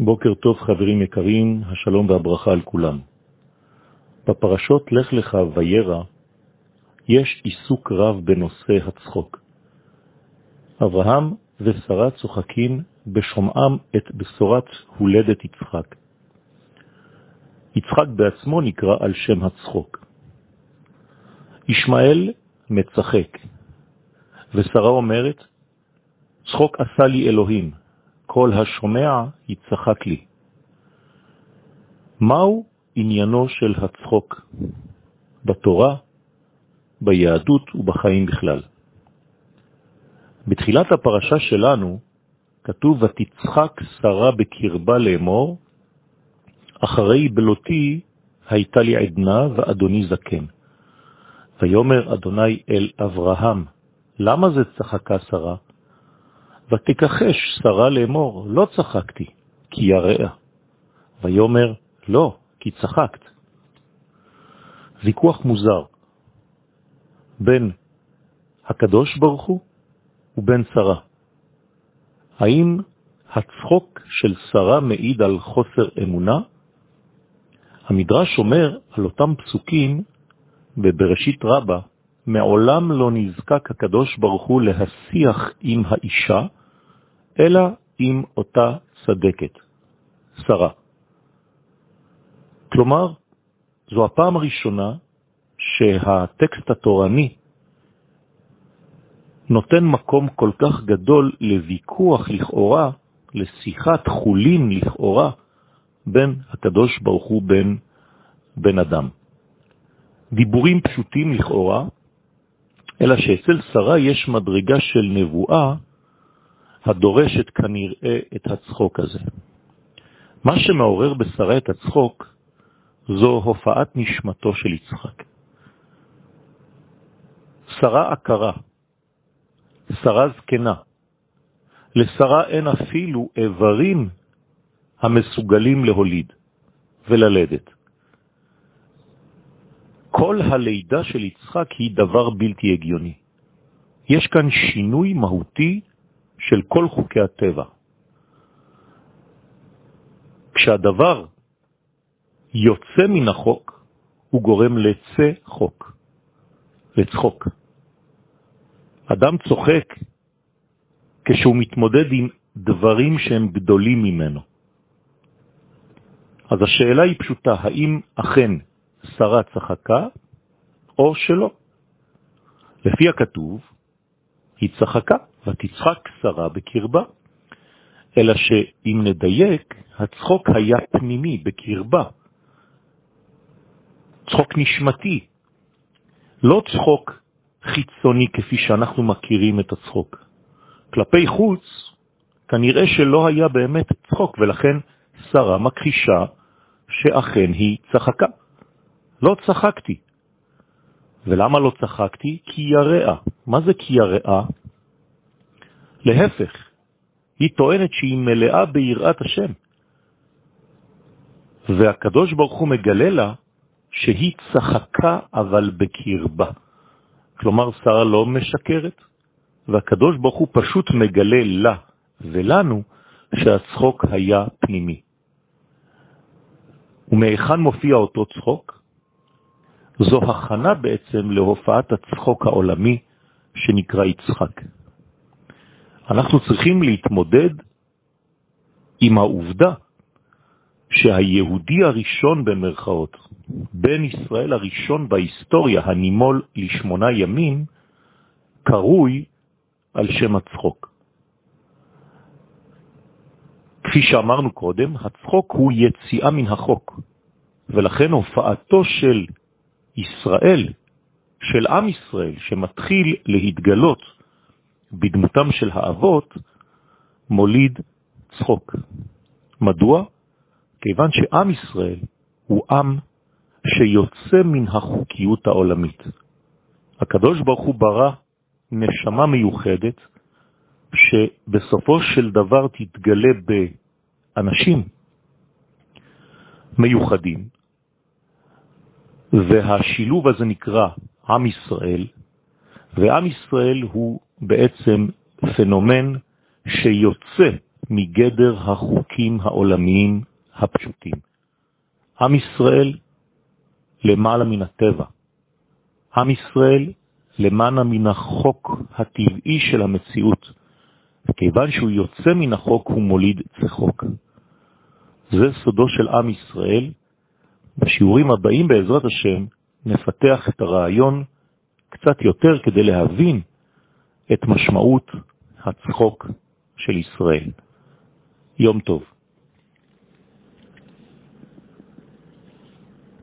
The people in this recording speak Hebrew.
בוקר טוב חברים יקרים, השלום והברכה על כולם. בפרשות לך לך וירא יש עיסוק רב בנושא הצחוק. אברהם ושרה צוחקים בשומעם את בשורת הולדת יצחק. יצחק בעצמו נקרא על שם הצחוק. ישמעאל מצחק, ושרה אומרת, צחוק עשה לי אלוהים, כל השומע יצחק לי. מהו עניינו של הצחוק בתורה, ביהדות ובחיים בכלל? בתחילת הפרשה שלנו כתוב, ותצחק שרה בקרבה לאמור, אחרי בלותי הייתה לי עדנה ואדוני זקן. ויומר אדוני אל אברהם, למה זה צחקה שרה? ותכחש שרה לאמור, לא צחקתי, כי יראה. ויומר, לא, כי צחקת. ויכוח מוזר בין הקדוש ברוך הוא ובין שרה. האם הצחוק של שרה מעיד על חוסר אמונה? המדרש אומר על אותם פסוקים בבראשית רבה, מעולם לא נזקק הקדוש ברוך הוא להשיח עם האישה, אלא עם אותה צדקת, שרה. כלומר, זו הפעם הראשונה שהטקסט התורני נותן מקום כל כך גדול לוויכוח לכאורה, לשיחת חולין לכאורה, בין הקדוש ברוך הוא בין בן אדם. דיבורים פשוטים לכאורה, אלא שאצל שרה יש מדרגה של נבואה הדורשת כנראה את הצחוק הזה. מה שמעורר בשרה את הצחוק זו הופעת נשמתו של יצחק. שרה עקרה, שרה זקנה. לשרה אין אפילו איברים המסוגלים להוליד וללדת. כל הלידה של יצחק היא דבר בלתי הגיוני. יש כאן שינוי מהותי של כל חוקי הטבע. כשהדבר יוצא מן החוק, הוא גורם לצא חוק, לצחוק. אדם צוחק כשהוא מתמודד עם דברים שהם גדולים ממנו. אז השאלה היא פשוטה, האם אכן שרה צחקה או שלא? לפי הכתוב, היא צחקה, ותצחק שרה בקרבה. אלא שאם נדייק, הצחוק היה פנימי, בקרבה. צחוק נשמתי, לא צחוק חיצוני כפי שאנחנו מכירים את הצחוק. כלפי חוץ, כנראה שלא היה באמת צחוק, ולכן שרה מכחישה שאכן היא צחקה. לא צחקתי. ולמה לא צחקתי? כי יראה. מה זה כי יראה? להפך, היא טוענת שהיא מלאה ביראת השם. והקדוש ברוך הוא מגלה לה שהיא צחקה אבל בקרבה. כלומר, שרה לא משקרת, והקדוש ברוך הוא פשוט מגלה לה ולנו שהצחוק היה פנימי. ומהיכן מופיע אותו צחוק? זו הכנה בעצם להופעת הצחוק העולמי שנקרא יצחק. אנחנו צריכים להתמודד עם העובדה שהיהודי הראשון במרכאות, בן ישראל הראשון בהיסטוריה, הנימול לשמונה ימים, קרוי על שם הצחוק. כפי שאמרנו קודם, הצחוק הוא יציאה מן החוק, ולכן הופעתו של ישראל, של עם ישראל, שמתחיל להתגלות בדמותם של האבות, מוליד צחוק. מדוע? כיוון שעם ישראל הוא עם שיוצא מן החוקיות העולמית. הקדוש ברוך הוא ברא נשמה מיוחדת שבסופו של דבר תתגלה באנשים מיוחדים, והשילוב הזה נקרא עם ישראל, ועם ישראל הוא בעצם פנומן שיוצא מגדר החוקים העולמיים הפשוטים. עם ישראל למעלה מן הטבע. עם ישראל למעלה מן החוק הטבעי של המציאות. וכיוון שהוא יוצא מן החוק, הוא מוליד צחוק. זה סודו של עם ישראל. בשיעורים הבאים בעזרת השם נפתח את הרעיון קצת יותר כדי להבין את משמעות הצחוק של ישראל. יום טוב.